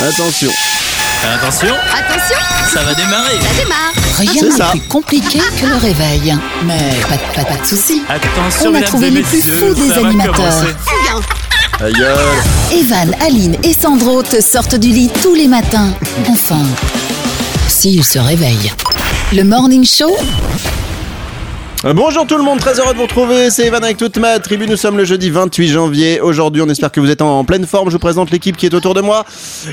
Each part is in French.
Attention. Attention, Attention, ça va démarrer. ça démarre. Rien ça. plus compliqué que le réveil. Mais pas, de- pas, pas de soucis. Attention, On a trouvé les plus fous des animateurs. Evan, Aline et Sandro te sortent du lit tous les matins. Enfin, s'ils se réveillent. Le Morning Show, Bonjour tout le monde, très heureux de vous retrouver. C'est Evan avec toute ma tribu. Nous sommes le jeudi 28 janvier. Aujourd'hui, on espère que vous êtes en pleine forme. Je vous présente l'équipe qui est autour de moi.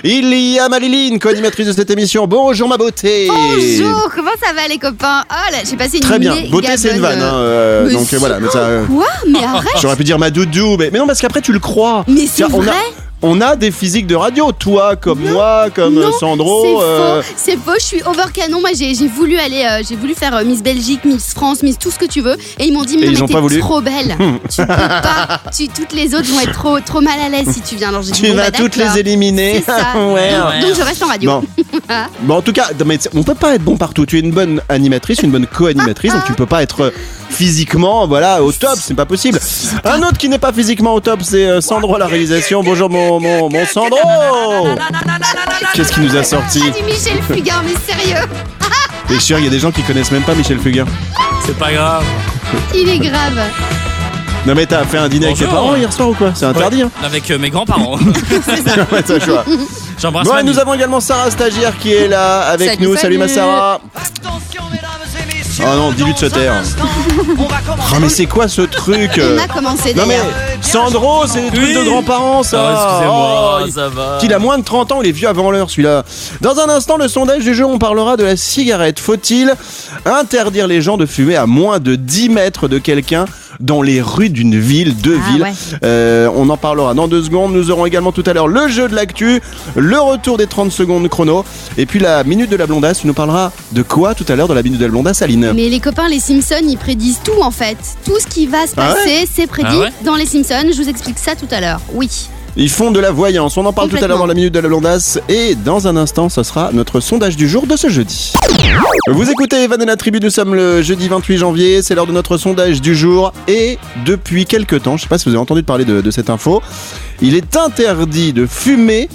Il y a Maliline, co-animatrice de cette émission. Bonjour ma beauté. Bonjour, comment ça va les copains? Oh là, j'ai passé une Très bien. Beauté, c'est une vanne. hein, euh, euh, donc euh, voilà. Mais ça, euh, Quoi? Mais arrête J'aurais pu dire ma doudou, mais, mais non, parce qu'après tu le crois. Mais c'est Tiens, on a, vrai? On a des physiques de radio, toi comme moi, comme Non, euh, Sandro. C'est euh, faux, c'est faux, je suis over canon. Moi j'ai j'ai voulu aller, euh, j'ai voulu faire euh, Miss Belgique, Miss France, Miss tout ce que tu veux. Et ils m'ont dit, mais non, mais t'es trop belle. tu peux pas, tu, toutes les autres vont être trop, trop mal à l'aise si tu viens. Alors j'ai dit, tu bon, vas bah, toutes les éliminer. C'est ça. ouais. Ouais. Donc je reste en radio. Bon. bon, en tout cas, non, mais on peut pas être bon partout. Tu es une bonne animatrice, une bonne co-animatrice, donc tu peux pas être physiquement, voilà, au top, c'est pas possible. Un autre qui n'est pas physiquement au top, c'est euh, Sandro à la réalisation. Bonjour mon, mon, mon Sandro Qu'est-ce qui nous a sorti Ah, du Michel Fugain, mais sérieux, Et sûr, il y a des gens qui connaissent même pas Michel Fugain. C'est pas grave. il est grave. Non mais t'as fait un dîner avec tes parents hier soir ou quoi? C'est interdit hein Avec euh, mes grands-parents. Ouais, t'as le choix. J'embrasse Bon, et nous avons également Sarah Stagiaire qui est là avec Salut, nous. Salut, ma. Sarah. Oh non, dis-lui de se taire. Oh mais c'est quoi ce truc On a commencé Non mais d'ailleurs. Sandro, c'est des trucs Oui. de grands-parents ça. Ah, excusez-moi, Oh, ça va. il a moins de 30 ans, il est vieux avant l'heure celui-là. Dans un instant, le sondage du jour, on parlera de la cigarette. Faut-il interdire les gens de fumer à moins de 10 mètres de quelqu'un dans les rues d'une ville, deux Ah, villes ouais. Euh, On en parlera dans deux secondes. Nous aurons également tout à l'heure le jeu de l'actu, le retour des 30 secondes chrono, et puis la minute de la blondasse. Tu nous parleras de quoi tout à l'heure dans la minute de la blondasse, Aline Mais les copains, les Simpsons, ils prédisent tout en fait. Tout ce qui va se Ah passer, c'est prédit Ah ouais dans les Simpsons. Je vous explique ça tout à l'heure. Oui. Ils font de la voyance. On en parle tout à l'heure dans la minute de la blondasse. Et dans un instant, ce sera notre sondage du jour de ce jeudi. Vous écoutez Evan et la tribu. Nous sommes le jeudi 28 janvier. C'est l'heure de notre sondage du jour. Et depuis quelques temps, je sais pas si vous avez entendu parler de, de cette info, il est interdit de fumer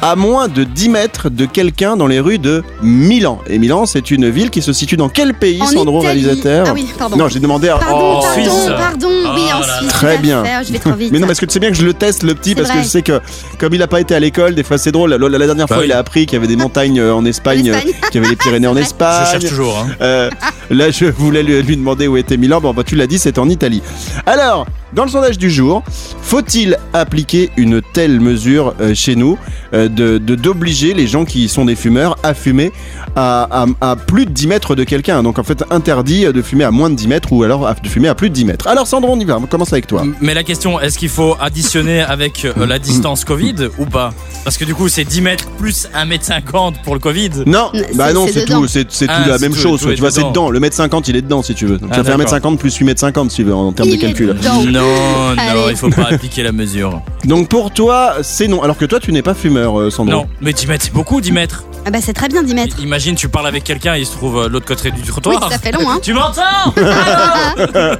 à moins de 10 mètres de quelqu'un dans les rues de Milan. Et Milan, c'est une ville qui se situe dans quel pays, En Sandro, Italie. réalisateur Ah oui, pardon. Non, j'ai demandé à... Pardon, Oh, pardon, Suisse. pardon. Oui, Oh en là Suisse. Très bien. Je vais trop vite. Mais non, parce que tu sais bien que je le teste le petit parce que je sais que comme il a pas été à l'école, des fois c'est drôle. La, la- la dernière Bah fois, oui. il a appris qu'il y avait des montagnes euh, en Espagne, En Espagne. euh, qu'il y avait les Pyrénées en vrai. Je Espagne. cherche toujours. Hein. Euh, là, je voulais lui, lui demander où était Milan. Bon, bah, tu l'as dit, c'est en Italie. Alors, dans le sondage du jour, faut-il appliquer une telle mesure euh, chez nous euh, de de- d'obliger les gens qui sont des fumeurs à fumer à, à- à plus de 10 mètres de quelqu'un? Donc, en fait, interdit de fumer à moins de 10 mètres ou alors à- de fumer à plus de 10 mètres. Alors, Sandro, on y va. On commence avec toi. Mais la question, est-ce qu'il faut additionner avec euh, la distance Covid ou pas? Parce que du coup, c'est 10 mètres plus 1 mètre 50 pour le Covid. Non, C'est- bah non, c'est tout, c'est c'est tout Ah, la même tout, chose. tout tu vois, c'est dedans. Le mètre 50, il est dedans si tu veux. Donc Ah, ça fait 1 mètre d'accord. 50 plus 8 mètres 50 si tu veux en termes de Il calcul. Non, non, Allez. il faut pas appliquer la mesure. Donc pour toi, c'est non. Alors que toi, tu n'es pas fumeur, euh, Sandro. Non, mais 10 mètres, c'est beaucoup 10 mètres. Ah bah c'est très bien d'y mettre. I- Imagine, tu parles avec quelqu'un et il se trouve euh, l'autre côté du Oui, trottoir. ça fait long, hein. Tu m'entends?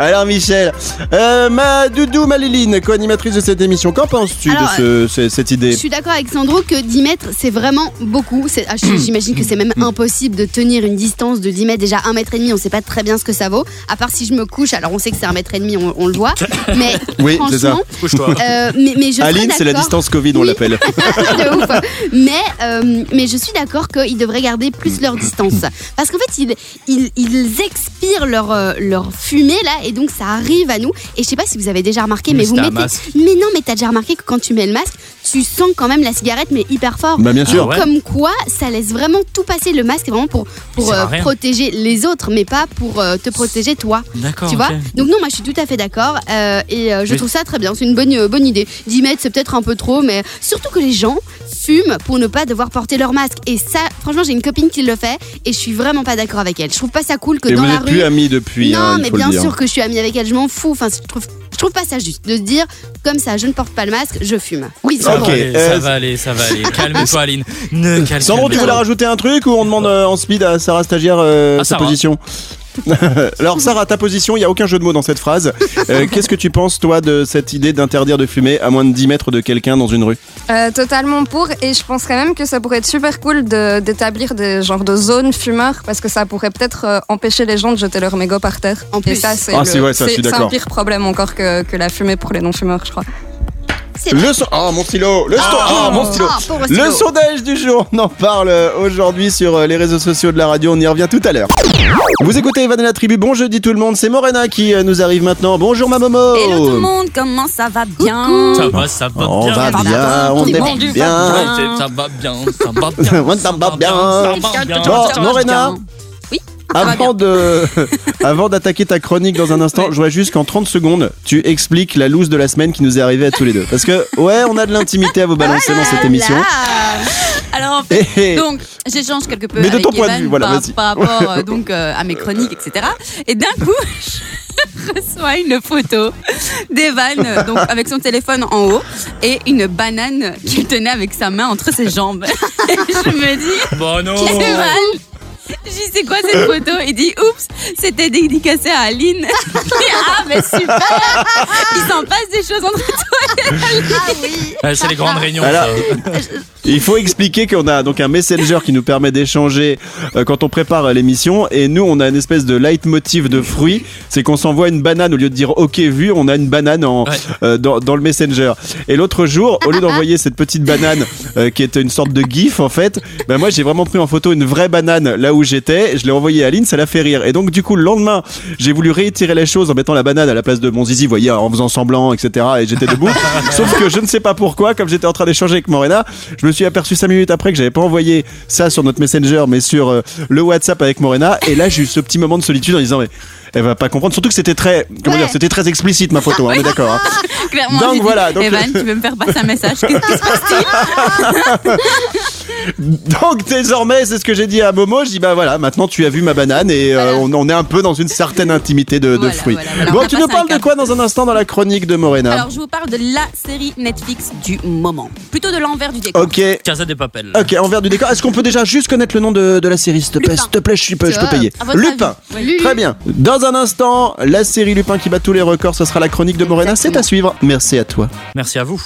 Alors Michel, euh, ma doudou Maliline, co-animatrice de cette émission, qu'en penses-tu de Alors, ce- ce- cette Je idée suis d'accord avec Sandro que 10 mètres, c'est vraiment beaucoup. C'est- ah. J'imagine que c'est même impossible de tenir une distance de 10 mètres. Déjà, 1 mètre et demi, on sait pas très bien ce que ça vaut. À part si je me couche, alors on sait que c'est 1 mètre et demi, on, on le voit. Mais Oui, c'est ça. franchement, Couche-toi. euh, mais, mais je serais Aline, c'est la d'accord- distance Covid, on Oui. l'appelle. de ouf. Mais, euh, mais je suis d'accord qu'ils devraient garder plus leur distance. Parce qu'en fait, ils, ils, ils expirent leur, euh, leur fumée là, et donc ça arrive à nous. Et je sais pas si vous avez déjà remarqué, mais, Mais vous mettez. Mais non, mais t'as déjà remarqué que quand tu mets le masque, tu sens quand même la cigarette, mais hyper fort. Bah bien sûr. Ah ouais. Comme quoi, ça laisse vraiment tout passer. Le masque est vraiment pour, pour euh, protéger les autres, mais pas pour euh, te protéger toi. D'accord. Tu vois. Donc non, moi je suis tout à fait d'accord euh, et euh, je Mais- trouve ça très bien. C'est une bonne, euh, bonne idée. 10 mètres, c'est peut-être un peu trop, mais surtout que les gens fument pour ne pas devoir porter leur masque. Et ça, franchement, j'ai une copine qui le fait et je suis vraiment pas d'accord avec elle. Je trouve pas ça cool que Et dans vous la rue. plus amis depuis. non, hein, mais bien sûr que je suis amie avec elle, je m'en fous. Enfin, je trouve, je trouve pas ça juste de se dire comme ça, je ne porte pas le masque, je fume. Oui, Ça va aller, euh, ça va aller, ça va aller. Calme-toi, Aline. Ne calme Sandro, tu voulais rajouter un truc ou on demande euh, en speed à Sarah Stagiaire euh, Ah, sa Sarah. position? Alors Sarah, ta position, il n'y a aucun jeu de mots dans cette phrase. Euh, Qu'est-ce que tu penses toi de cette idée d'interdire de fumer à moins de 10 mètres de quelqu'un dans une rue? Euh, totalement pour et je penserais même que ça pourrait être super cool de- d'établir des genres de zones fumeurs parce que ça pourrait peut-être euh, empêcher les gens de jeter leur mégot par terre. En et plus. ça c'est Ah, le- ça, je suis un pire problème encore que, que la fumée pour les non-fumeurs, je crois. Le son... Oh mon stylo. Le, sto- oh, mon stylo. Ah, Le sondage du jour, on en parle euh, aujourd'hui sur euh, les réseaux sociaux de la radio, on y revient tout à l'heure. Vous écoutez Evan et la tribu, bon jeudi tout le monde, c'est Morena qui euh, nous arrive maintenant. Bonjour ma Momo. Hello tout le monde, comment ça va bien? Ça va, ça va On bien. va va bien, bien, on est bien. ça va bien, ça va bien. Ça va bien. ça va bien. Bon, Morena, va avant de, avant d'attaquer ta chronique dans un instant, je voudrais juste qu'en 30 secondes, tu expliques la loose de la semaine qui nous est arrivée à tous les deux. Parce que, ouais, on a de l'intimité à vous balancer dans cette émission. Là. Alors en fait, Eh, eh. donc j'échange quelque peu Mais de avec ton point de Evan vue, voilà, par, vas-y. par rapport euh, donc euh, à mes chroniques, etc. Et d'un coup, je reçois une photo d'Evan euh, donc avec son téléphone en haut et une banane qu'il tenait avec sa main entre ses jambes. Et je me dis, Bon non. Evan, je dis c'est quoi cette photo? Il dit oups, c'était dédicacé à Aline. Je dis, ah mais super, il s'en passe des choses entre toi. Ah oui. C'est les grandes réunions. Alors. Il faut expliquer qu'on a donc un messenger qui nous permet d'échanger euh, quand on prépare euh, l'émission et nous on a une espèce de leitmotiv de fruits, c'est qu'on s'envoie une banane au lieu de dire OK vu, on a une banane en, Ouais. euh, dans, dans le messenger. Et l'autre jour, au lieu d'envoyer cette petite banane euh, qui était une sorte de gif en fait, ben moi j'ai vraiment pris en photo une vraie banane là où j'étais, je l'ai envoyé à Aline, ça l'a fait rire. Et donc du coup le lendemain, j'ai voulu réitérer les choses en mettant la banane à la place de mon zizi, vous voyez, en faisant semblant, etc. Et j'étais debout. Sauf que je ne sais pas pourquoi, comme j'étais en train d'échanger avec Morena, je me suis aperçu 5 minutes après que j'avais pas envoyé ça sur notre messenger, mais sur euh, le WhatsApp avec Morena. Et là j'ai eu ce petit moment de solitude en disant mais elle va pas comprendre. Surtout que c'était très, comment Ouais. dire, c'était très explicite ma photo. hein, on est d'accord. hein. Clairement, Donc dit, voilà, donc- Evan, tu veux me faire passer un message Qu'est-ce qui se passe Donc désormais, c'est ce que j'ai dit à Momo. Je dis bah voilà, maintenant tu as vu ma banane et euh, on, on est un peu dans une certaine intimité de, de Voilà, fruits. voilà, voilà. On Bon, tu nous parles de quoi dans un instant dans la chronique de Morena Alors, je vous parle de la série Netflix du moment. Plutôt de l'envers du décor. Ok. Casa des papels. Ok, envers du décor. Est-ce qu'on peut déjà juste connaître le nom de, de la série, s'il te plaît? Lupin. S'il te plaît, je peux, je peux Ça, payer. Lupin. Très bien. Dans un instant, la série Lupin qui bat tous les records, ce sera la chronique de Morena. C'est à suivre. Merci à toi. Merci à vous.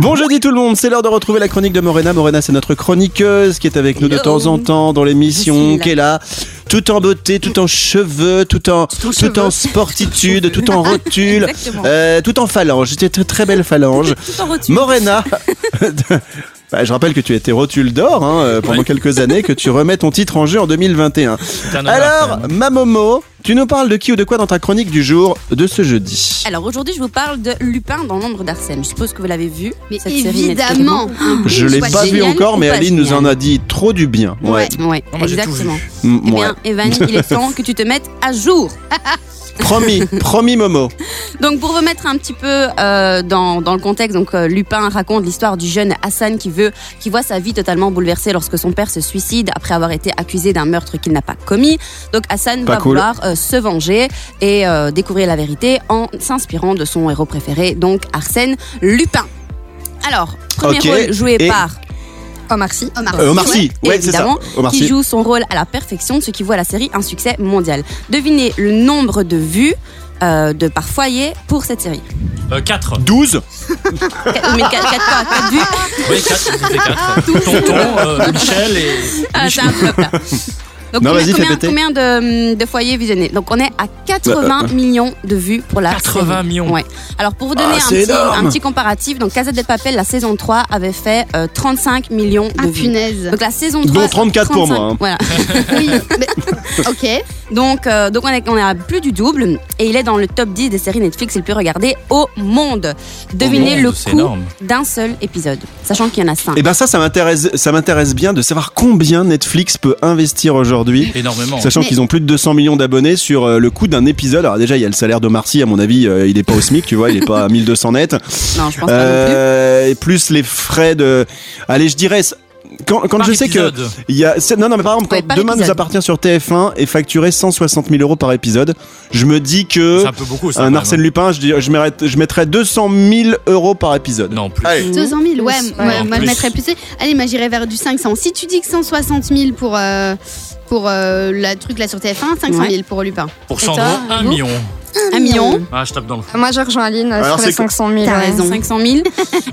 Bon jeudi tout le monde, c'est l'heure de retrouver la chronique de Morena. Morena, c'est notre chroniqueuse qui est avec nous de Hello. temps en temps dans l'émission, qui est là, tout en beauté, tout en cheveux, tout en, tout en sportitude, tout en rotule, euh, tout en phalange. C'était très très belle phalange. Tout en rotule. Morena. Bah, je rappelle que tu étais rotule d'or hein, euh, pendant Ouais. quelques années, que tu remets ton titre en jeu en 2021. C'est un honneur, Alors, quand même. ma Momo, tu nous parles de qui ou de quoi dans ta chronique du jour de ce jeudi? Alors aujourd'hui, je vous parle de Lupin dans l'ombre d'Arsène. Je suppose que vous l'avez vu. Mais cette évidemment. Je l'ai pas vu encore, mais Aline nous en a dit trop du bien. Ouais. Ouais. Exactement. Eh ouais. bien, Evan, il est temps que tu te mettes à jour. Promis, promis Momo. Donc pour vous mettre un petit peu euh, dans, dans le contexte, donc euh, Lupin raconte l'histoire du jeune Hassan qui veut, qui voit sa vie totalement bouleversée lorsque son père se suicide après avoir été accusé d'un meurtre qu'il n'a pas commis. Donc Hassan Pas va cool. vouloir euh, se venger et découvrir la vérité en s'inspirant de son héros préféré, donc Arsène Lupin. Alors premier rôle joué et- par Omar Sy. Omar Euh, Omar Sy, Ouais, ouais, c'est ça. évidemment, Omar qui joue son rôle à la perfection, ce qui voit la série un succès mondial. Devinez le nombre de vues euh, de par foyer pour cette série. Euh, 4. 12 Quatre- mais 4, vues. Oui, 4, c'était 4. Tonton, euh, Michel et. Ah, c'est un flop là. Donc Non, combien, combien, de, de foyers visionnés Donc on est à 80 Euh, millions de vues pour la 80 série. millions. Ouais. Alors pour vous donner Ah, un, c'est petit, énorme. un petit comparatif, donc Casa del Papel, la saison 3 avait fait euh, 35 millions de Ah vues. punaise. Donc la saison 3 Dont 34 pour 35, moi, hein. Voilà. Oui. mais- Ok. Donc, euh, donc on, est, on est à plus du double et il est dans le top 10 des séries Netflix les plus regardées au monde. Devinez monde, le coût d'un seul épisode, sachant qu'il y en a 5. Et ben ça, ça m'intéresse, ça m'intéresse bien de savoir combien Netflix peut investir aujourd'hui. Énormément. Sachant Mais- qu'ils ont plus de 200 millions d'abonnés sur euh, le coût d'un épisode. Alors déjà, il y a le salaire de Marcy, à mon avis, euh, il est pas au SMIC, tu vois, il est pas à 1200 net. Non, je pense pas non plus. Euh, et plus les frais de... Allez, je dirais... quand, je sais que il y a, non non mais par exemple Ouais, quand par demain nous appartient sur TF1 et facturé 160 000 euros par épisode, je me dis que un peu beaucoup, ça. un même. Arsène Lupin, je, dis- je, mettrais, je mettrais 200 000 euros par épisode. Non, plus. Allez. 200 000, ouais, Plus, moi, ouais. moi, je Plus. mettrais plus. Allez, moi j'irais vers du 500. Si tu dis que 160 000 pour, euh, pour euh, la truc là sur TF1, 500 000 pour Lupin. Pour Sandro, toi, 1 Hugo million. Un million. Ah, je tape dans le fond. Moi, je rejoins Aline euh, Alors, sur les c'est quoi 500 000. T'as ouais. raison. 500 000.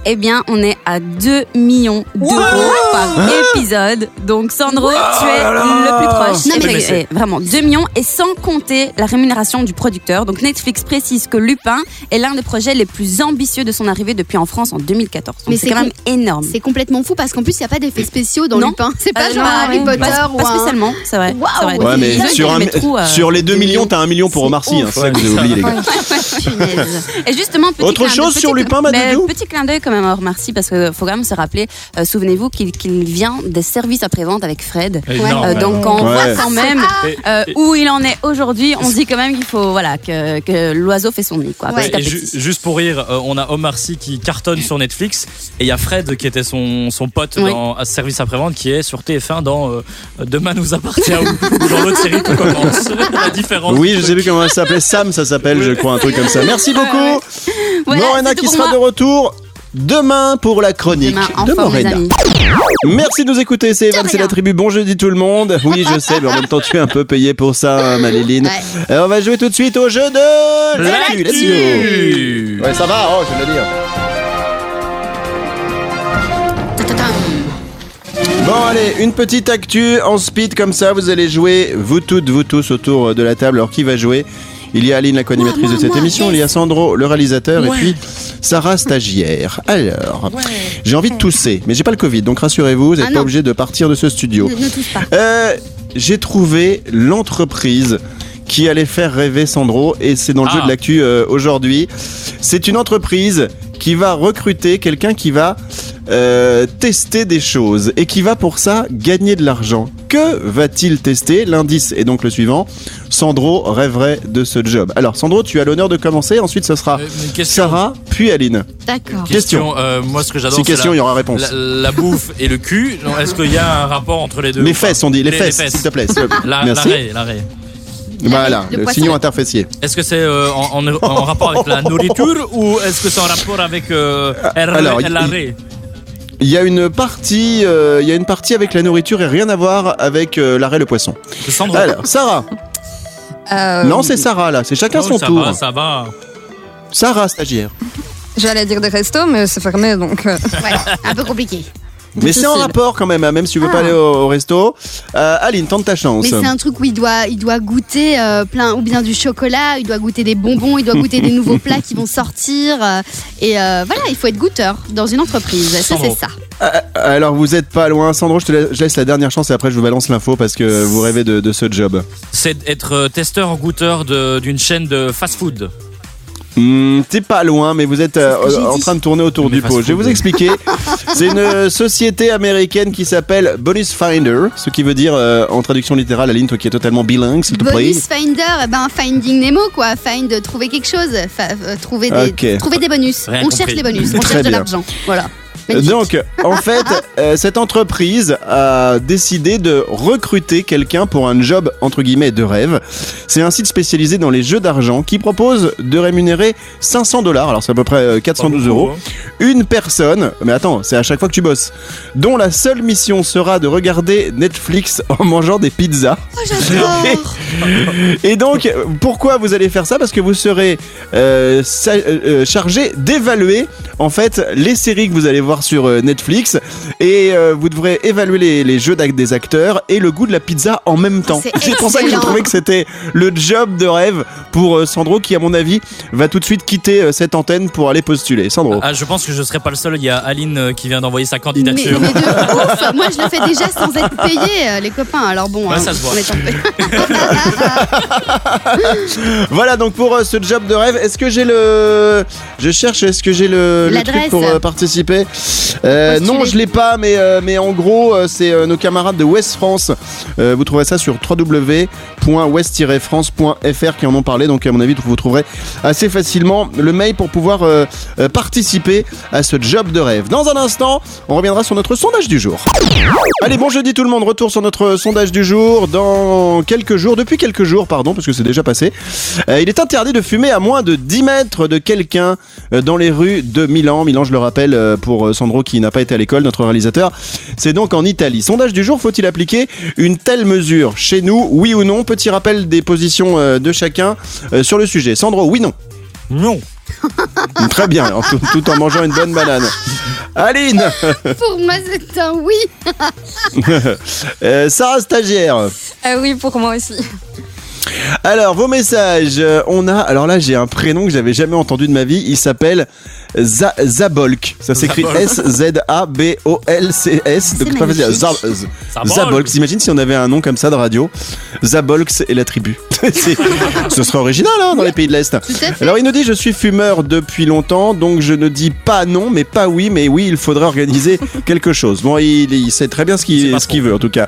eh bien, on est à 2 millions d'euros par épisode. Donc, Sandro, tu es le plus proche. Non, mais- c'est- vraiment, 2 millions et sans compter la rémunération du producteur. Donc, Netflix précise que Lupin est l'un des projets les plus ambitieux de son arrivée depuis en France en 2014. Donc, Mais c'est c'est quand même énorme. C'est complètement fou parce qu'en plus il n'y a pas d'effets spéciaux dans Non. Lupin. C'est pas Euh, genre non, un Harry ouais, Potter pas, ou pas un. spécialement, c'est vrai. Waouh. c'est vrai. Ouais, mais Ils ont sur, été un- les trous, euh, sur les 2 deux millions, t'as un million pour Omar Sy, hein, c'est ça que vous avez oublié, les gars. Punaise. Et justement, petit Autre clin- chose petit sur cl- Lupin, mais Madoudou Petit clin d'œil quand même à Omar Sy, parce qu'il faut quand même se rappeler, euh, souvenez-vous qu'il vient des services après-vente avec Fred. Euh, donc on Ouais. voit quand même Et- euh, où il en est aujourd'hui, on se dit quand même qu'il faut voilà que, que l'oiseau fait son nid quoi. Ouais. petit à Et ju- petit. juste pour rire, euh, on a Omar Sy qui cartonne sur Netflix et il y a Fred qui était son, son pote Oui. dans à Service après-vente qui est sur TF1 dans euh, Demain nous appartient ou, dans l'autre série Tout commence. La différence. Oui, je sais plus comment ça s'appelait. Sam, ça s'appelle, je crois, un truc comme ça. Merci beaucoup. Voilà, Morena qui sera moi. de retour demain pour la chronique Demain, de Morena. Merci de nous écouter, c'est Evan, c'est la tribu. Bon jeudi tout le monde. Oui, je sais, mais en même temps, tu es un peu payé pour ça, hein, Maléline. Ouais. Euh, on va jouer tout de suite au jeu de l'actu. Let's go. L'actu. Ouais, ça va, oh, je veux le dire. Bon, allez, une petite actu en speed comme ça. Vous allez jouer, vous toutes, vous tous, autour de la table. Alors, qui va jouer? Il y a Aline, la co-animatrice Moi, de cette moi, émission. yes. Il y a Sandro, le réalisateur. Ouais. Et puis, Sarah, stagiaire. Alors, j'ai envie de tousser, mais j'ai pas le Covid. Donc, rassurez-vous, vous n'êtes Ah pas obligé de partir de ce studio. Ne, ne touche pas. Euh, j'ai trouvé l'entreprise qui allait faire rêver Sandro et c'est dans le Ah. jeu de l'actu euh, aujourd'hui. C'est une entreprise qui va recruter quelqu'un qui va euh, tester des choses et qui va pour ça gagner de l'argent. Que va-t-il tester? L'indice est donc le suivant. Sandro rêverait de ce job. Alors Sandro, tu as l'honneur de commencer. Ensuite, ce sera Euh. Sarah, puis Aline. D'accord. Question. euh, moi, ce que j'adore, Si c'est question, la, il y aura réponse. la, la bouffe et le cul. Est-ce qu'il y a un rapport entre les deux Les fesses, on dit les, fesses, s'il te plaît. s'il te plaît. La- Merci. L'arrêt, l'arrêt. Voilà, Le le, signon interfessier. Est-ce que c'est euh, en, en- en rapport avec la nourriture ou est-ce que c'est en rapport avec euh, Alors, l'arrêt Il y a une partie, euh, il y a une partie avec la nourriture et rien à voir avec euh, l'arrêt le poisson. Alors, Sarah. Euh, Non, c'est Sarah là. C'est chacun Oh, son ça tour. va, ça va. Sarah, stagiaire. J'allais dire des restos, mais c'est fermé donc. euh, Ouais, un peu compliqué. Mais c'est en rapport quand même, hein, même si tu veux Ah. pas aller au, au resto. Euh, Aline, tente ta chance. Mais c'est un truc où il doit, il doit goûter euh, plein, ou bien du chocolat, il doit goûter des bonbons, il doit goûter des nouveaux plats qui vont sortir. euh, et euh, voilà, il faut être goûteur dans une entreprise. Ça, c'est ça. Alors vous êtes pas loin. Sandro, je te laisse, je laisse la dernière chance et après je vous balance l'info parce que vous rêvez de, de ce job. C'est être testeur goûteur de- d'une chaîne de fast-food. Hmm, T'es pas loin, mais vous êtes euh, C'est en train de tourner autour Mais du pot. Je vais vous expliquer. c'est une société américaine qui s'appelle Bonus Finder, ce qui veut dire euh, en traduction littérale, Aline, toi qui es totalement bilingue, s'il te plaît. Bonus Finder, eh ben Finding Nemo quoi. Find, trouver quelque chose, Fa- euh, trouver des, trouver des bonus. Rien on compris. cherche des bonus, on Très cherche de l'argent. Voilà. Donc, en fait, euh, cette entreprise a décidé de recruter quelqu'un pour un job entre guillemets de rêve. C'est un site spécialisé dans les jeux d'argent qui propose de rémunérer 500 dollars, alors c'est à peu près euh, 412 Pas beaucoup, euros, une personne. Mais attends, c'est à chaque fois que tu bosses, dont la seule mission sera de regarder Netflix en mangeant des pizzas. Oh, j'adore. Et donc, euh, pourquoi vous allez faire ça? Parce que vous serez euh, sa- euh, euh, chargé d'évaluer en fait les séries que vous allez voir sur euh, Netflix et euh, vous devrez évaluer les, les jeux des acteurs et le goût de la pizza en même temps. C'est C'est pour ça que j'ai excellent. trouvé que c'était le job de rêve pour euh, Sandro qui, à mon avis, va tout de suite quitter euh, cette antenne pour aller postuler. Sandro. Ah, je pense que je serai pas le seul. Il y a Aline euh, qui vient d'envoyer sa Mais, candidature. mais de ouf. Moi, je le fais déjà sans être payé, euh, les copains. Alors bon, Ouais, hein, ça se voit. on est. Voilà donc pour euh, ce job de rêve. Est-ce que j'ai le. Je cherche, est-ce que j'ai le, le truc L'adresse. pour euh, participer? Euh, non, je l'ai pas, mais, euh, mais en gros, euh, c'est nos camarades de West France. Vous trouverez ça sur www.west-france.fr qui en ont parlé. Donc, à mon avis, vous trouverez assez facilement le mail pour pouvoir participer à ce job de rêve. Dans un instant, on reviendra sur notre sondage du jour. Allez, bon jeudi tout le monde, retour sur notre sondage du jour. Dans quelques jours, depuis quelques jours, pardon, parce que c'est déjà passé, il est interdit de fumer à moins de 10 mètres de quelqu'un dans les rues de Milan. Milan, je le rappelle, pour euh, Sandro qui n'a pas été à l'école, notre réalisateur, c'est donc en Italie. Sondage du jour, faut-il appliquer une telle mesure chez nous, oui ou non? Petit rappel des positions euh, de chacun euh, sur le sujet. Sandro, oui, non Non. Très bien, en tout, tout en mangeant une bonne banane. Aline Pour moi, c'est un oui. Euh, Sarah stagiaire Ah oui, pour moi aussi. Alors, vos messages. Euh, On a. Alors là, j'ai un prénom que j'avais jamais entendu de ma vie. Il s'appelle Za- Zabolk. Ça s'écrit. S-Z-A-B-O-L-C-S. Donc, pas facile. Zabolk. T'imagines si on avait un nom comme ça de radio? Zabolk et la tribu. Ce serait original hein, dans les pays de l'Est. Alors il nous dit je suis fumeur depuis longtemps donc je ne dis pas non mais pas oui mais oui il faudrait organiser quelque chose. Bon il, il sait très bien ce qu'il veut en tout cas.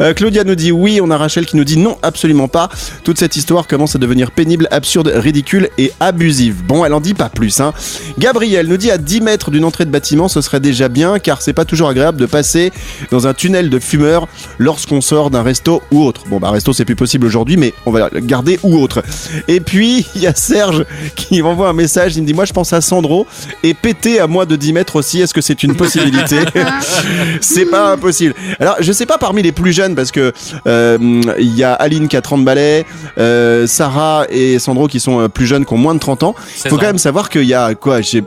Euh, Claudia nous dit oui on a Rachel qui nous dit non absolument pas. Toute cette histoire commence à devenir pénible, absurde, ridicule et abusive. Bon elle en dit pas plus hein. Gabriel nous dit à 10 mètres d'une entrée de bâtiment ce serait déjà bien car c'est pas toujours agréable de passer dans un tunnel de fumeurs lorsqu'on sort d'un resto ou autre. Bon bah resto c'est plus possible aujourd'hui mais on va garder ou autre. Et puis il y a Serge qui m'envoie un message, il me dit moi je pense à Sandro et péter à moins de 10 mètres aussi, est-ce que c'est une possibilité? C'est pas impossible. Alors je sais pas parmi les plus jeunes parce que euh, il y a Aline qui a 30 balais, euh, Sarah et Sandro qui sont euh, plus jeunes qui ont moins de 30 ans. Il 16 faut ans. quand même savoir qu'il y a quoi, je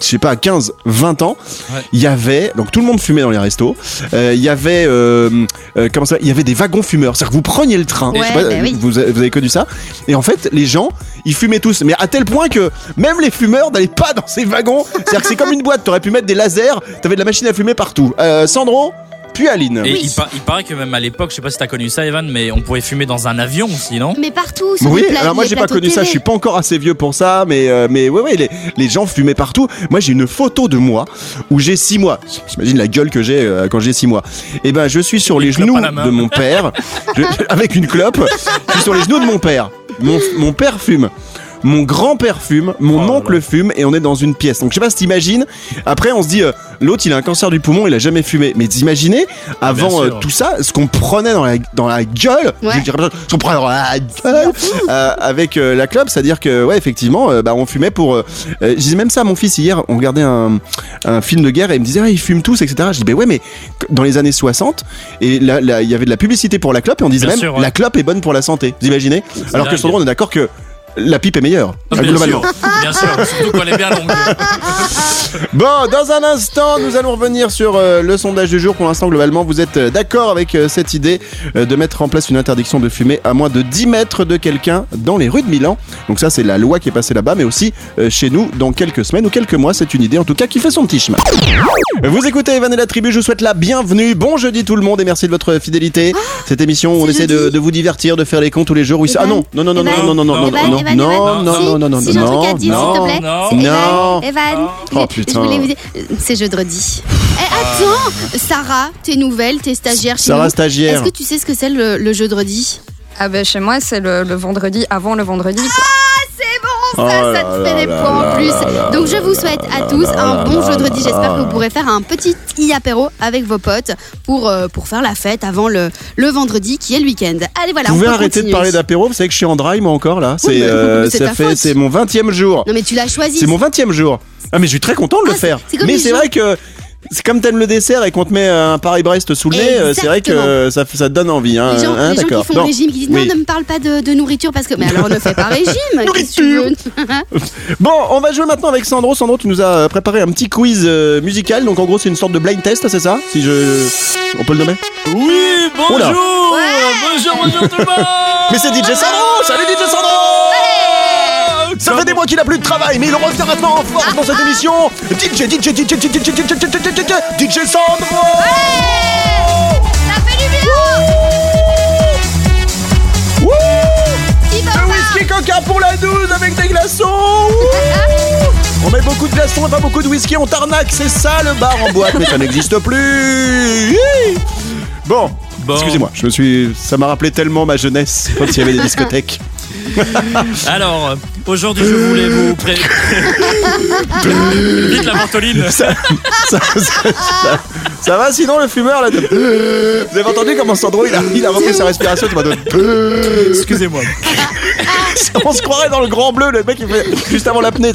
sais, pas, 15, 20 ans, Ouais. il y avait, donc tout le monde fumait dans les restos, Euh, il y avait, euh, euh, comment ça, il y avait des wagons fumeurs, c'est-à-dire que vous preniez le train, Ouais, pas, bah oui. vous, avez- vous avez connu ça, et en fait les gens, ils fumaient tous, mais à tel point que même les fumeurs n'allaient pas dans ces wagons, c'est-à-dire que c'est comme une boîte, t'aurais pu mettre des lasers, t'avais de la machine à fumer partout. Euh, Sandro, puis Aline. Et il, pa- il paraît que même à l'époque, je sais pas si t'as connu ça, Evan, mais on pouvait fumer dans un avion aussi, non? Mais partout, sur Oui, les alors moi j'ai pas connu ça, je suis pas encore assez vieux pour ça, mais euh, mais ouais ouais les, les gens fumaient partout. Moi j'ai une photo de moi où j'ai 6 mois. J'imagine la gueule que j'ai euh, quand j'ai 6 mois. Et ben je suis sur les genoux de mon père je- avec une clope. Je suis sur les genoux de mon père. Mon, mon père fume. Mon grand-père fume, mon Oh oncle fume et on est dans une pièce. Donc je sais pas si t'imagines. Après on se dit euh, l'autre il a un cancer du poumon, il a jamais fumé. Mais t'imaginez avant euh, tout ça, ce qu'on prenait dans la dans la gueule, Ouais. je dirais pas ce qu'on prenait dans la gueule euh, avec euh, la clope, c'est-à-dire que ouais effectivement, euh, bah, on fumait pour. euh, euh, je disais même ça à mon fils hier, on regardait un, un film de guerre et il me disait ouais, ils fument tous etc. Je dis ben ouais mais dans les années 60 et là là, il y avait de la publicité pour la clope et on disait Bien même sûr, ouais. la clope est bonne pour la santé. Vous imaginez? Alors que dingue. Sandro on est d'accord que la pipe est meilleure Ah, euh, Bien globalement. sûr, bien sûr, surtout quand elle est bien longue. Bon, dans un instant, nous allons revenir sur euh, le sondage du jour. Pour l'instant, globalement, vous êtes euh, d'accord avec euh, cette idée euh, de mettre en place une interdiction de fumer à moins de 10 mètres de quelqu'un dans les rues de Milan. Donc ça, c'est la loi qui est passée là-bas, mais aussi euh, chez nous dans quelques semaines ou quelques mois. C'est une idée, en tout cas, qui fait son petit chemin. Vous écoutez Evan et la tribu, je vous souhaite la bienvenue. Bon jeudi tout le monde et merci de votre fidélité. Cette émission, où on essaie de, vous divertir, de faire les comptes tous les jours. Oui, c'est- ah non, non, non, non, non, Evan, non, non, non, non, Evan, non, Evan, non, Evan, non, si, non, non, non, si j'ai un truc à non, dire, non. s'il te plaît. non. Evan, Non. Evan, Oh, putain. c'est jeudi. Eh, attends, Sarah, t'es nouvelle, t'es stagiaire chez Sarah nous. stagiaire. Est-ce que tu sais ce que c'est le, le jeudi? Ah ben chez moi, c'est le, le vendredi avant le vendredi. quoi. Ça, Oh ça te fait là des là points en là plus. là Donc je vous souhaite à tous un bon jeudi. J'espère que vous pourrez faire un petit apéro avec vos potes pour, euh, pour faire la fête avant le, le vendredi qui est le week-end. Allez voilà, Vous on pouvez peut arrêter de parler d'apéro, vous savez que je suis en dry moi encore là. C'est euh, c'est mon 20e jour. Non mais tu l'as choisi. C'est mon 20e jour. Ah mais je suis très content de le Ah, faire. Mais c'est vrai que c'est comme t'aimes le dessert et qu'on te met un Paris-Brest sous le nez, euh, c'est vrai que ça, ça te donne envie. Hein, Les gens, hein, les gens qui font Non. régime, qui disent Oui. non, ne me parle pas de, de nourriture parce que. Mais alors ne fais pas régime. veux Bon, on va jouer maintenant avec Sandro. Sandro, tu nous as préparé un petit quiz euh, musical. Donc en gros, c'est une sorte de blind test, c'est ça? Si je. On peut le nommer? Oui, bonjour. Bonjour, bonjour tout le monde Mais c'est DJ Sandro Salut DJ ça fait des mois qu'il a plus de travail, mais il revient maintenant en force dans cette émission. DJ, DJ, DJ, DJ, DJ, DJ, DJ, DJ Sandro. Ça fait du bien. Le whisky coca pour la 12 avec des glaçons. On met beaucoup de glaçons et pas beaucoup de whisky, on t'arnaque, c'est ça le bar en boîte, mais ça n'existe plus. Bon, Bon. Excusez-moi, je me suis. Ça m'a rappelé tellement ma jeunesse quand il y avait des discothèques. Alors, aujourd'hui, je voulais vous pré... Vite la ventoline. Ça, ça, ça- ça- ça va sinon le fumeur là de- Vous avez entendu comment Sandro il a, il a repris sa respiration tu m'as donné- Excusez-moi. On se croirait dans le grand bleu, le mec il fait juste avant l'apnée.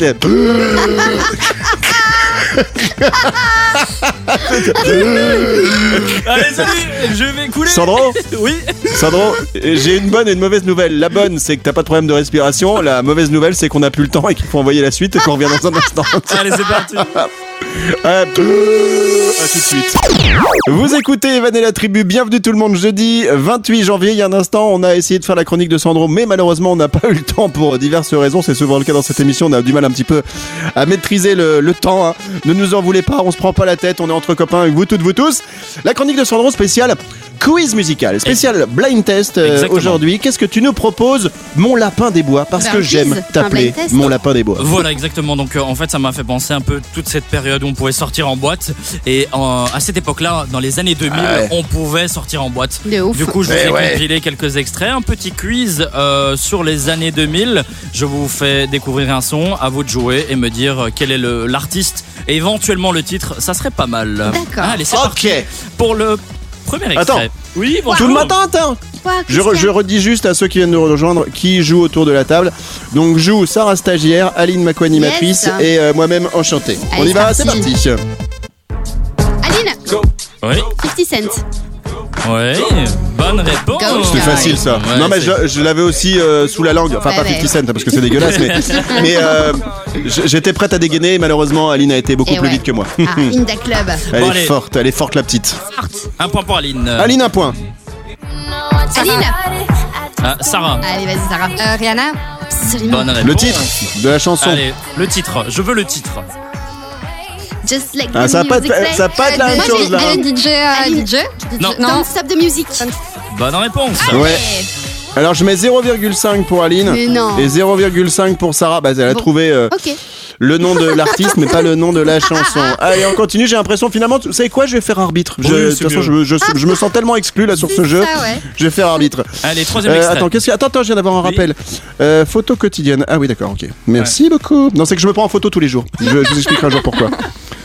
Allez, salut Je vais couler Sandro Oui Sandro, j'ai une bonne et une mauvaise nouvelle. La bonne, c'est que t'as pas de problème de respiration. La mauvaise nouvelle, c'est qu'on a plus le temps et qu'il faut envoyer la suite et qu'on revient dans un instant. Allez, c'est parti À tout de suite. Vous écoutez Evan et la tribu, bienvenue tout le monde. Jeudi 28 janvier, il y a un instant, on a essayé de faire la chronique de Sandro, mais malheureusement, on n'a pas eu le temps pour diverses raisons. C'est souvent le cas dans cette émission, on a du mal un petit peu à maîtriser le, le temps. hein. Ne nous en voulez pas, on se prend pas la tête, on est avec vous toutes, vous tous. La chronique de Sandro spéciale quiz musical, spécial blind test euh, aujourd'hui. Qu'est-ce que tu nous proposes, mon lapin des bois? Parce Ben, que j'aime t'appeler mon lapin des bois. Voilà, exactement. Donc, euh, en fait, ça m'a fait penser un peu toute cette période où on pouvait sortir en boîte. Et en- à cette époque-là, dans les années 2000, Ouais. on pouvait sortir en boîte. De ouf. Du coup, je vous Eh ai ouais. compilé quelques extraits, un petit quiz euh, sur les années 2000. Je vous fais découvrir un son, à vous de jouer et me dire quel est l'artiste et éventuellement le titre. Ça serait pas mal. D'accord. Allez, c'est parti Ok. pour le premier extrait. Attends. Oui, bonjour. Tout le matin, attends Quoi, Je, re- je Christian redis juste à ceux qui viennent nous rejoindre qui joue autour de la table. Donc joue Sarah Stagiaire, Aline Macquani Yes. Matrice et euh, moi-même enchanté. On Allez, y va, c'est c'est parti. Aline, Oui, 50 Cent. Oui, bonne réponse. C'était facile ça. Ouais, non mais je, je l'avais aussi euh, sous la langue. Enfin pas ouais. 50 Cent hein, parce que c'est dégueulasse mais, mais euh, j'étais prête à dégainer. Malheureusement Aline a été beaucoup Eh plus ouais. vite que moi. Ah, Inda Club. Elle Bon, est allez. forte, elle est forte la petite. Un point pour Aline. Aline un point. Aline. Ah, Sarah, Allez, vas-y, Sarah. Euh, Rihanna Absolument. bonne réponse. Le titre de la chanson. Allez, le titre. Je veux le titre. Just like Ah, the ça va pas music être- play. ça va pas être la même moi, chose, là. Aline, De DJ à Aline. DJ Non. Non. Don't stop the music. Bonne réponse. Ouais. Alors je mets 0,5 pour Aline et 0,5 pour Sarah. Bah elle a Bon. trouvé euh, le nom de l'artiste mais pas le nom de la chanson. Allez, on continue. J'ai l'impression finalement, vous savez quoi Je vais faire arbitre. Je- de toute façon, je, me- je- je me sens tellement exclu là sur ce jeu. ça, ouais. Je vais faire arbitre. Allez, troisième Euh, extrait. attends, qu'est-ce que... attends, attends, je viens d'avoir un Oui. rappel. Euh, photo quotidienne. Ah oui, d'accord, ok. Merci beaucoup. Non, c'est que je me prends en photo tous les jours. Je, je vous expliquerai un jour pourquoi.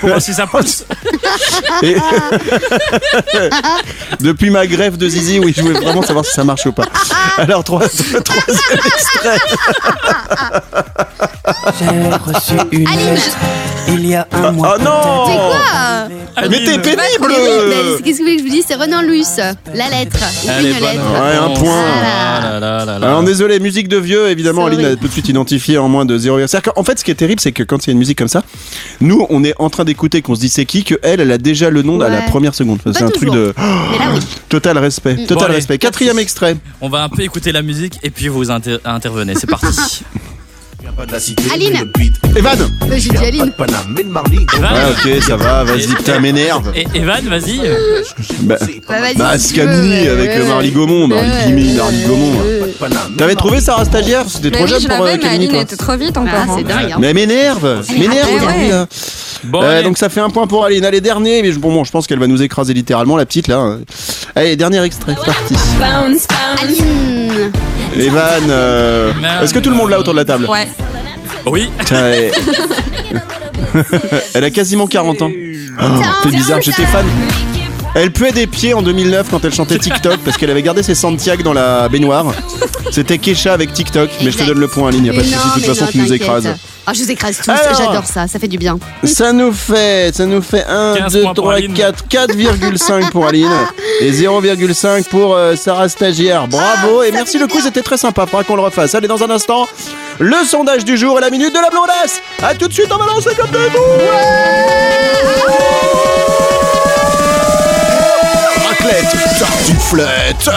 Pour voir si ça passe. Et- Depuis ma greffe de zizi, oui, je voulais vraiment savoir si ça marche ou pas. Alors, trois, troisième extrait. J'ai reçu une Aline. lettre il y a un mois. Oh non C'est quoi Mais t'es pénible Mais oui, mais Qu'est-ce que vous voulez que je vous dise? C'est Renan Luce. La lettre. Ou une bonne lettre. Ouais, un point. Ah là là là là. Alors désolé, musique de vieux, évidemment. Aline a tout de suite identifié en moins de 0. C'est-à-dire qu'en fait, ce qui est terrible, c'est que quand il y a une musique comme ça, nous, on est en train d'écouter, qu'on se dit c'est qui, que elle, elle a déjà le nom à la première seconde. C'est un truc de Mais là, oui. total respect, Bon, total allez. respect. Quatrième extrait. On va un peu écouter la musique et puis vous inter- intervenez. C'est parti. Aline. Evan. J'ai dit Aline. Evan, Ah ok, ça va, vas-y, putain, m'énerve. Et Evan, vas-y. Bah, Bah, vas-y. bah si tu veux, Scamini ouais, avec ouais, euh, Marly Gaumont, Marly ouais, ouais, Marly Gaumont. ouais. T'avais trouvé Sarah Stagiaire C'était Mais trop oui, jeune je pour euh, l'avais, mais Camini, Aline toi. était trop vite encore. Ah, hein. c'est dingue. hein. Mais elle m'énerve, Elle est m'énerve rapide. aujourd'hui là. Bon, Euh, allez. donc ça fait un point pour Aline. Allez, dernier, mais je, bon, bon, je pense qu'elle va nous écraser littéralement, la petite là. Allez, dernier extrait, c'est parti. Aline. Evan, euh, est-ce que tout le monde là autour de la table Ouais. Oui. Elle... elle a quasiment 40 ans. Oh, c'est bizarre, j'étais fan. Elle puait des pieds en 2009 quand elle chantait TikTok parce qu'elle avait gardé ses Santiago dans la baignoire. C'était Kesha avec TikTok, mais je te donne le point en ligne, y a pas de soucis, de toute façon tu nous écrases. Ah, je vous écrase tous, Alors. j'adore ça, ça fait du bien. Ça nous fait, ça nous fait 1, 15 2, points pour 3, Aline. 4, 4,5 pour Aline et 0,5 pour euh, Sarah Stagiaire. Bravo et merci le coup, c'était très sympa. Faudra qu'on le refasse. Allez, dans un instant, le sondage du jour et la minute de la blondasse. A tout de suite, on va lancer comme des fous. Raclette, tartiflette.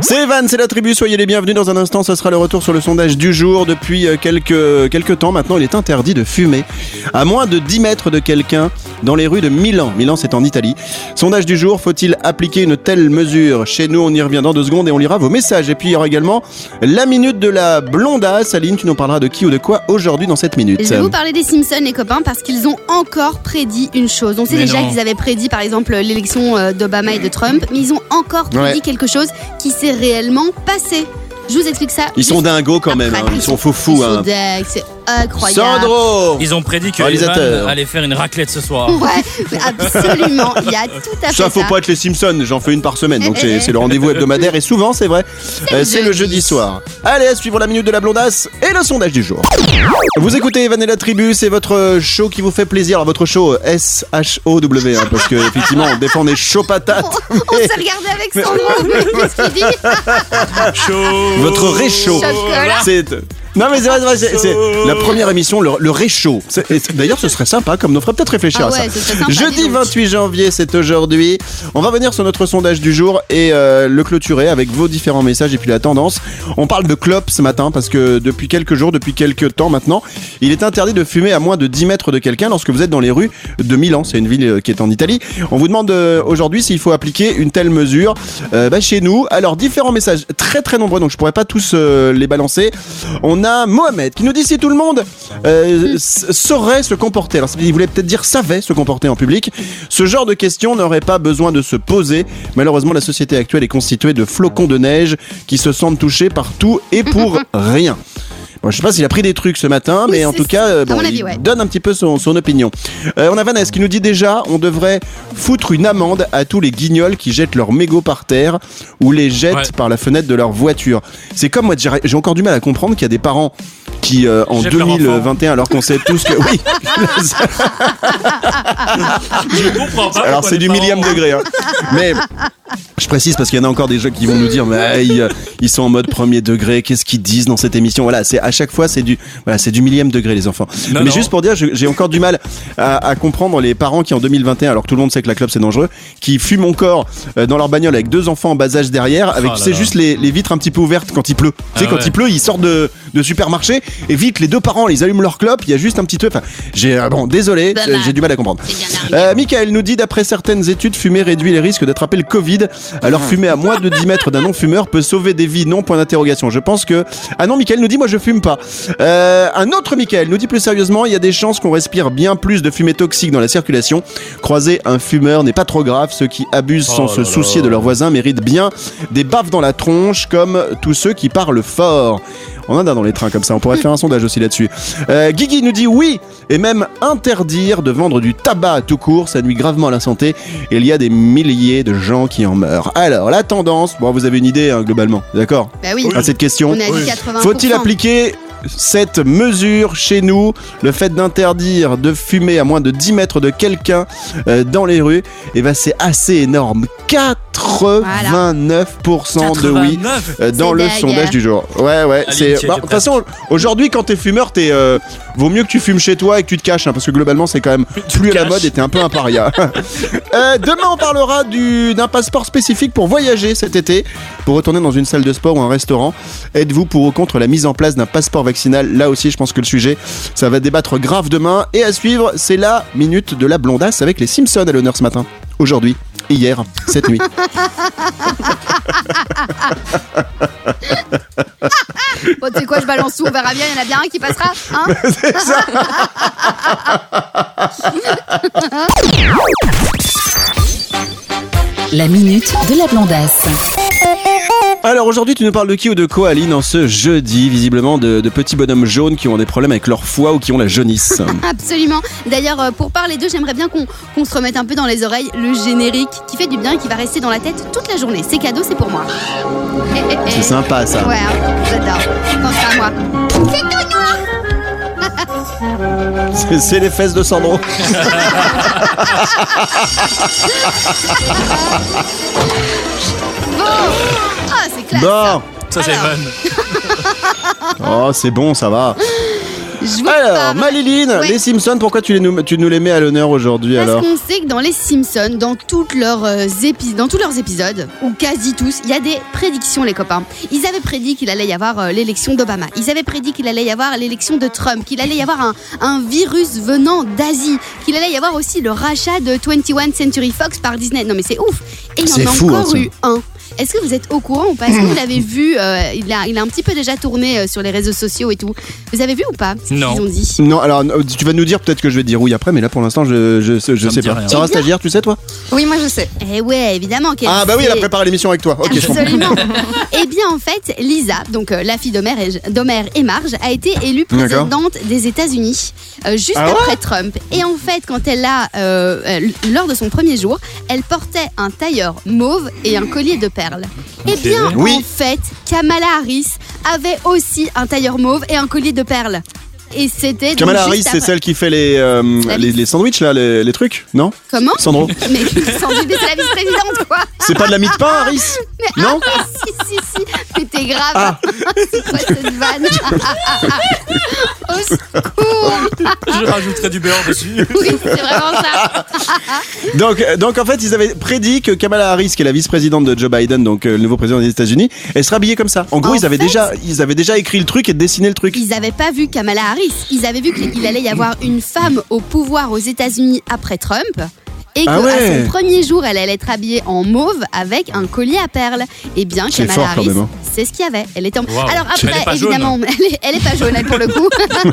C'est Evan, c'est la tribu, soyez les bienvenus dans un instant, ce sera le retour sur le sondage du jour. Depuis euh, quelques, quelques temps maintenant, il est interdit de fumer à moins de 10 mètres de quelqu'un dans les rues de Milan. Milan, c'est en Italie. Sondage du jour, faut-il appliquer une telle mesure? Chez nous, on y revient dans deux secondes et on lira vos messages. Et puis il y aura également la minute de la blondasse. Aline, tu nous parleras de qui ou de quoi aujourd'hui dans cette minute Je vais vous parler des Simpsons, les copains, parce qu'ils ont encore prédit une chose. On sait Mais déjà qu'ils avaient prédit, par exemple, l'élection euh, d'Obama et de Trump, mais ils ont encore prédit Ouais. quelque chose qui s'est réellement passé. Je vous explique ça. Ils sont dingos quand même, hein. ils sont faux fous. Sont Hein. Incroyable. Sandro Ils ont prédit que Réalisateur. Evan allait faire une raclette ce soir. Ouais, mais absolument. Il y a tout à fait Ça, faut pas être les Simpsons, j'en fais une par semaine, donc c'est le rendez-vous hebdomadaire et souvent, c'est vrai, euh, c'est le jeudi soir. Allez, suivons la minute de la blondasse et le sondage du jour. Vous écoutez Evan et la tribu, c'est votre show qui vous fait plaisir, Alors, votre show S-H-O-W, hein, parce que effectivement, on défend des chauds patates. On s'est regardé avec Sandro, mais qu'est-ce qu'il dit? Chaud. Votre réchaud. C'est. Non mais c'est vrai, c'est vrai, c'est- c'est la première émission, le, le réchaud. C'est- et c'est- D'ailleurs, ce serait sympa, comme nous ferait peut-être réfléchir Ah à ça. ouais, ce serait sympa, dis Jeudi donc. 28 janvier, c'est aujourd'hui. On va venir sur notre sondage du jour et euh, le clôturer avec vos différents messages et puis la tendance. On parle de clopes ce matin parce que depuis quelques jours, depuis quelques temps maintenant, il est interdit de fumer à moins de 10 mètres de quelqu'un lorsque vous êtes dans les rues de Milan. C'est une ville euh, qui est en Italie. On vous demande euh, aujourd'hui s'il faut appliquer une telle mesure euh, bah, chez nous. Alors différents messages très très nombreux, donc je pourrais pas tous euh, les balancer. On a Mohamed qui nous dit si tout le monde euh, saurait se comporter. Alors il voulait peut-être dire savait se comporter en public. Ce genre de questions n'aurait pas besoin de se poser. Malheureusement, la société actuelle est constituée de flocons de neige qui se sentent touchés par tout et pour rien. Bon, je sais pas s'il a pris des trucs ce matin, mais Oui, en tout cas, euh, bon, avis, il ouais. donne un petit peu son, son opinion. Euh, on a Vanessa qui nous dit déjà, on devrait foutre une amende à tous les guignols qui jettent leurs mégots par terre ou les jettent Ouais. par la fenêtre de leur voiture. C'est comme moi, j'ai encore du mal à comprendre qu'il y a des parents qui, euh, en Jettent leur enfant. 2021, alors qu'on sait tous que... Oui, Je comprends pas. alors c'est du millième degré. hein. Mais je précise parce qu'il y en a encore des gens qui vont nous dire mais ils, ils sont en mode premier degré, qu'est-ce qu'ils disent dans cette émission? Voilà, c'est à chaque fois c'est du voilà, c'est du millième degré les enfants. Non, mais non. juste pour dire, j'ai encore du mal à, à comprendre les parents qui en 2021, alors que tout le monde sait que la clope c'est dangereux, qui fument encore euh, dans leur bagnole avec deux enfants en bas âge derrière, avec Oh tu sais juste les, les vitres un petit peu ouvertes quand il pleut. tu sais Ah quand ouais. il pleut, ils sortent de, de supermarché et vite les deux parents ils allument leur clope, il y a juste un petit peu. Enfin, j'ai ah bon désolé, Bah, euh, bah. j'ai du mal à comprendre. Euh, Michael nous dit d'après certaines études, fumer réduit les risques d'attraper le Covid. Alors fumer à moins de 10 mètres d'un non-fumeur peut sauver des vies, non point d'interrogation. Je pense que... Ah non, Michael nous dit moi je fume pas. Euh, un autre Michael nous dit plus sérieusement, il y a des chances qu'on respire bien plus de fumée toxique dans la circulation. Croiser un fumeur n'est pas trop grave. Ceux qui abusent sans Oh se soucier de leurs voisins méritent bien des baffes dans la tronche comme tous ceux qui parlent fort. On en a dans les trains comme ça, on pourrait faire un sondage aussi là-dessus. Euh, Guigui nous dit oui, et même interdire de vendre du tabac tout court, ça nuit gravement à la santé, et il y a des milliers de gens qui en meurent. Alors, la tendance, bon, vous avez une idée hein, globalement, d'accord Bah oui, À cette question on a dit Oui. 80%. faut-il appliquer cette mesure chez nous, le fait d'interdire de fumer à moins de 10 mètres de quelqu'un euh, dans les rues, et ben c'est assez énorme. 89% de oui 89. euh, dans le dingue. sondage du jour. Ouais, ouais. C'est. bah, De toute façon, aujourd'hui, quand t'es fumeur, t'es. euh, vaut mieux que tu fumes chez toi et que tu te caches, hein, parce que globalement, c'est quand même Tu plus à la mode et t'es un peu un paria. Euh, demain, on parlera du- d'un passeport spécifique pour voyager cet été, pour retourner dans une salle de sport ou un restaurant. Êtes-vous pour ou contre la mise en place d'un passeport vaccinal Là aussi, je pense que le sujet, ça va débattre grave demain. Et à suivre, c'est la minute de la blondasse avec les Simpsons à l'honneur ce matin. Aujourd'hui, hier, cette nuit. Bon, tu sais quoi, je balance tout, on verra bien, il y en a bien un qui passera. Hein La minute de la blondasse. Alors aujourd'hui, tu nous parles de qui ou de quoi, Aline, en ce jeudi, visiblement de, de petits bonhommes jaunes qui ont des problèmes avec leur foie ou qui ont la jaunisse. Absolument. D'ailleurs, euh, pour parler d'eux, j'aimerais bien qu'on qu'on se remette un peu dans les oreilles le générique qui fait du bien et qui va rester dans la tête toute la journée. C'est cadeau, c'est pour moi. C'est sympa ça. Ouais, hein, j'adore. Pense à moi. C'est- C'est les fesses de Sandro. Bon Ah, c'est classe Bon, Ça, c'est. Evan. oh c'est bon, ça va. Je vous Alors. Maliline, Ouais. les Simpsons, pourquoi tu, les nous, tu nous les mets à l'honneur aujourd'hui Parce alors qu'on sait que dans les Simpsons, dans, toutes leurs, euh, épis- dans tous leurs épisodes, ou quasi tous, il y a des prédictions, les copains. Ils avaient prédit qu'il allait y avoir euh, l'élection d'Obama. Ils avaient prédit qu'il allait y avoir l'élection de Trump, qu'il allait y avoir un, un virus venant d'Asie, qu'il allait y avoir aussi le rachat de 21 Century Fox par Disney. Non mais c'est ouf. Et il y en a hein, encore eu un. Est-ce que vous êtes au courant ou pas? Est-ce que vous l'avez vu euh, il, a, il a un petit peu déjà tourné euh, sur les réseaux sociaux et tout. Vous avez vu ou pas ce Non. qu'ils ont dit? Non, alors euh, tu vas nous dire peut-être que je vais te dire oui après, mais là pour l'instant je, je, je Ça me sais dit pas. rien. Sarah Eh stagiaire, tu sais toi? Oui, moi je sais. Eh ouais, évidemment. qu'elle Ah bah oui, elle a sait. préparé l'émission avec toi. Ok, je comprends. Absolument. eh bien, en fait, Lisa, donc euh, la fille d'Homer et, d'Homer et Marge, a été élue D'accord. présidente des États-Unis euh, juste Ah ouais? après Trump. Et en fait, quand elle a, euh, euh, lors de son premier jour, elle portait un tailleur mauve et un collier de perles. Eh bien, Oui. en fait, Kamala Harris avait aussi un tailleur mauve et un collier de perles. Et c'était Kamala Harris, c'est celle qui fait les, euh, les, sandwichs là, les, les trucs, non? Comment? Sandro Mais mais c'est la vice-présidente, quoi. C'est pas de la mie de pain, Harris? Non? Ah, si, si, si. Mais t'es grave. Ah. c'est quoi cette vanne? Au secours Je rajouterai du beurre dessus. Oui, c'est vraiment ça. donc, euh, donc en fait, ils avaient prédit que Kamala Harris, qui est la vice-présidente de Joe Biden, donc euh, le nouveau président des États-Unis, elle serait habillée comme ça. En gros, En ils avaient fait- déjà, ils avaient déjà écrit le truc et dessiné le truc. Ils n'avaient pas vu Kamala Harris. Ils avaient vu qu'il allait y avoir une femme au pouvoir aux États-Unis après Trump. Et qu'à Ah ouais. son premier jour, elle allait être habillée en mauve avec un collier à perles. Eh bien, C'est Kamala fort, Harris, hein. c'est ce qu'il y avait. Elle était en... Alors Elle est après, évidemment, elle est, elle est pas jaune, elle, pour le coup.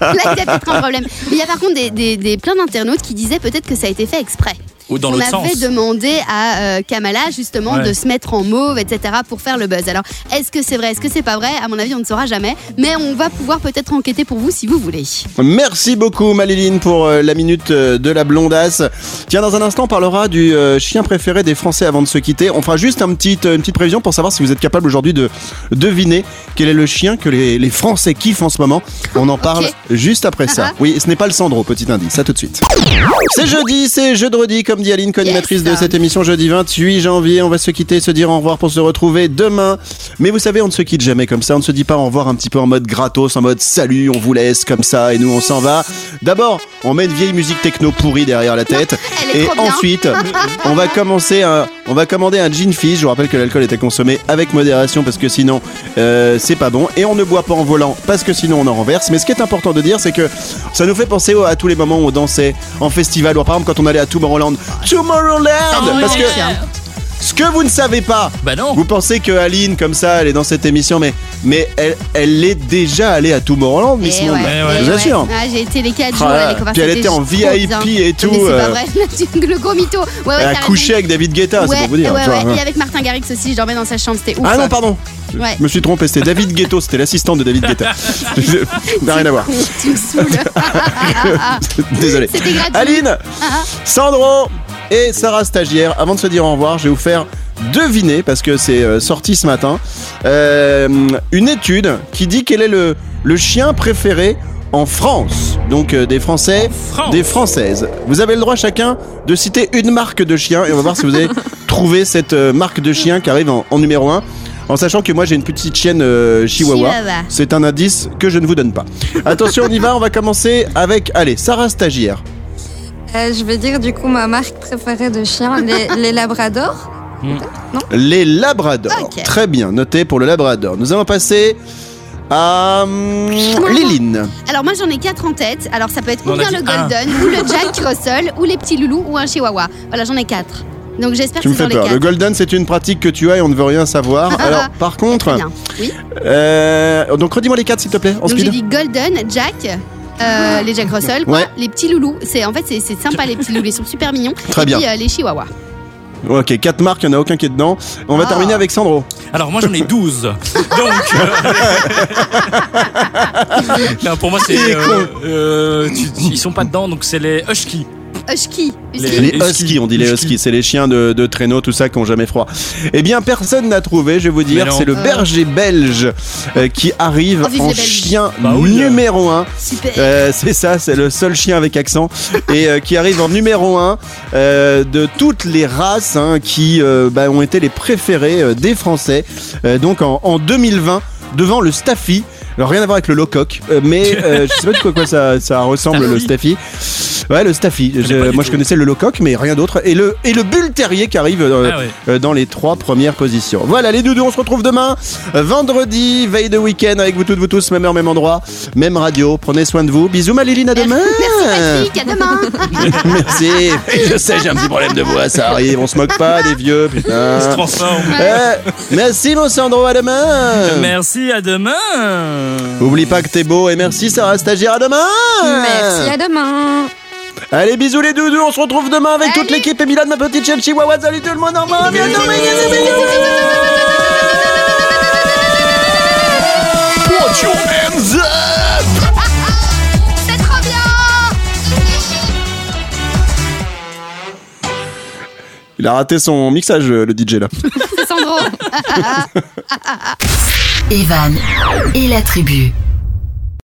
Là, il y a peut-être un problème. Mais il y a par contre des, des- des- plein d'internautes qui disaient peut-être que ça a été fait exprès. Ou dans On l'autre avait sens. demandé à euh, Kamala justement Ouais. de se mettre en mauve, etc. pour faire le buzz. Alors, est-ce que c'est vrai, est-ce que c'est pas vrai? À mon avis, on ne saura jamais. Mais on va pouvoir peut-être enquêter pour vous si vous voulez. Merci beaucoup Maliline pour euh, la minute euh, de la blondasse. Tiens, dans un instant, on parlera du euh, chien préféré des Français avant de se quitter. On fera juste un petit, euh, une petite prévision pour savoir si vous êtes capable aujourd'hui de deviner quel est le chien que les, les Français kiffent en ce moment. On en parle juste après ça. Oui, ce n'est pas le Sandro, petit indice. À tout de suite. C'est jeudi, c'est jeudi, comme dit Aline, co-animatrice Yes. de cette émission jeudi 28 janvier. On va se quitter, se dire au revoir pour se retrouver demain. Mais vous savez, on ne se quitte jamais comme ça. On ne se dit pas au revoir un petit peu en mode gratos, en mode salut, on vous laisse comme ça et nous on s'en va. D'abord, on met une vieille musique techno pourrie derrière la tête. Elle est Et trop ensuite, on va commencer un, on va commander un gin fizz. Je vous rappelle que l'alcool était consommé avec modération parce que sinon euh, c'est pas bon. Et on ne boit pas en volant parce que sinon on en renverse. Mais ce qui est important de dire, c'est que ça nous fait penser à tous les moments où on dansait en festival ou par exemple quand on allait à Tomorrowland. Tomorrowland. Oh, Parce que ce que vous ne savez pas, Bah non. vous pensez que Aline, comme ça, elle est dans cette émission, mais, mais elle, elle est déjà allée à Tomorrowland, Miss Eh Monde. ouais, Ouais, eh ouais. Je vous ouais. assure. Ah, J'ai été les 4 Ah jours, les copains, puis elle était en VIP et tout, Mais c'est euh. pas vrai, le gros mytho. Ouais, ouais, Elle a t'as couché raison. avec David Guetta, c'est Ouais, pour vous dire. ouais, tu vois. ouais. Et avec Martin Garrix aussi, je dormais dans sa chambre, c'était ouf. Ah non, pardon. Ouais. Je me suis trompé, c'était David Guetto, c'était l'assistant de David Guetta. N'a rien à voir. Tu me saoules. Désolé. C'était gratuit. Aline, Sandro et Sarah stagiaire. Avant de se dire au revoir, je vais vous faire deviner, parce que c'est euh, sorti ce matin, euh, une étude qui dit quel est le, le chien préféré en France. Donc euh, des Français, France. des Françaises. Vous avez le droit chacun de citer une marque de chien et on va voir si vous avez trouvé cette euh, marque de chien qui arrive en, en numéro 1. En sachant que moi j'ai une petite chienne euh, chihuahua. Chihuahua. C'est un indice que je ne vous donne pas. Attention, on y va. On va commencer avec, allez, Sarah stagiaire. Euh, je vais dire du coup ma marque préférée de chien, les, les Labradors. Les Labradors. Très bien, noté pour le Labrador. Nous allons passer à hum, Liline. Alors moi j'en ai quatre en tête. Alors ça peut être ou bien le un. Golden, ou le Jack Russell, ou les petits loulous, ou un Chihuahua. Voilà, j'en ai quatre. Donc j'espère Tu que me fais les peur. Le. Golden, c'est une pratique que tu as et on ne veut rien savoir. Alors, par contre. Oui. euh, donc redis-moi les quatre s'il te plaît, en Donc j'ai dit Golden, Jack. Euh, les Jack Russell, quoi. Ouais. les petits loulous. C'est en fait c'est c'est sympa les petits loulous, ils sont super mignons. Très Et bien. puis euh, les Chihuahuas. Ok, quatre marques, il n'y en a aucun qui est dedans. On va Ah. terminer avec Sandro. Alors moi j'en ai 12. Donc euh, non, pour moi c'est euh, euh, tu- ils sont pas dedans donc c'est les Husky. Husky. Les- Huskies. on dit les huskies, c'est les chiens de, de traîneau, tout ça, qui ont jamais froid. Eh bien, personne n'a trouvé, je vais vous dire, c'est le Euh. berger belge euh, qui arrive Oh, en chien Bah oui. numéro 1. Super. Euh, c'est ça, c'est le seul chien avec accent et euh, qui arrive en numéro 1 de toutes les races hein, qui euh, bah, ont été les préférées euh, des Français. Euh, donc en, en 2020, devant le Staffy. Alors rien à voir avec le locoq, euh, mais euh, je sais pas du coup à quoi ça, ça ressemble le Staffy. Ouais, le Staffy. Je- pas du moi je tout. connaissais le locoq, mais rien d'autre. Et le, et le bulle terrier qui arrive euh, Ah ouais. euh, dans les trois premières positions. Voilà les doudous, on se retrouve demain, euh, vendredi, veille de week-end avec vous toutes, vous tous, même heure, même endroit, même radio. Prenez soin de vous. Bisous Maliline, à demain. Patrick, à demain. Merci. Je sais, j'ai un petit problème de voix, ça arrive. On se moque pas des vieux, putain. Transforme. Eh, merci mon Sandro, à demain. Merci, à demain. Oublie pas que t'es beau et merci Sarah Stagiaire, à demain. Merci, à demain. Allez, bisous les doudous, on se retrouve demain avec toute l'équipe et Milan, ma petite chienne chihuahua. Salut tout le monde, au revoir, bientôt. C'est trop bien. Il a raté son mixage, le DJ là. Evan et la tribu.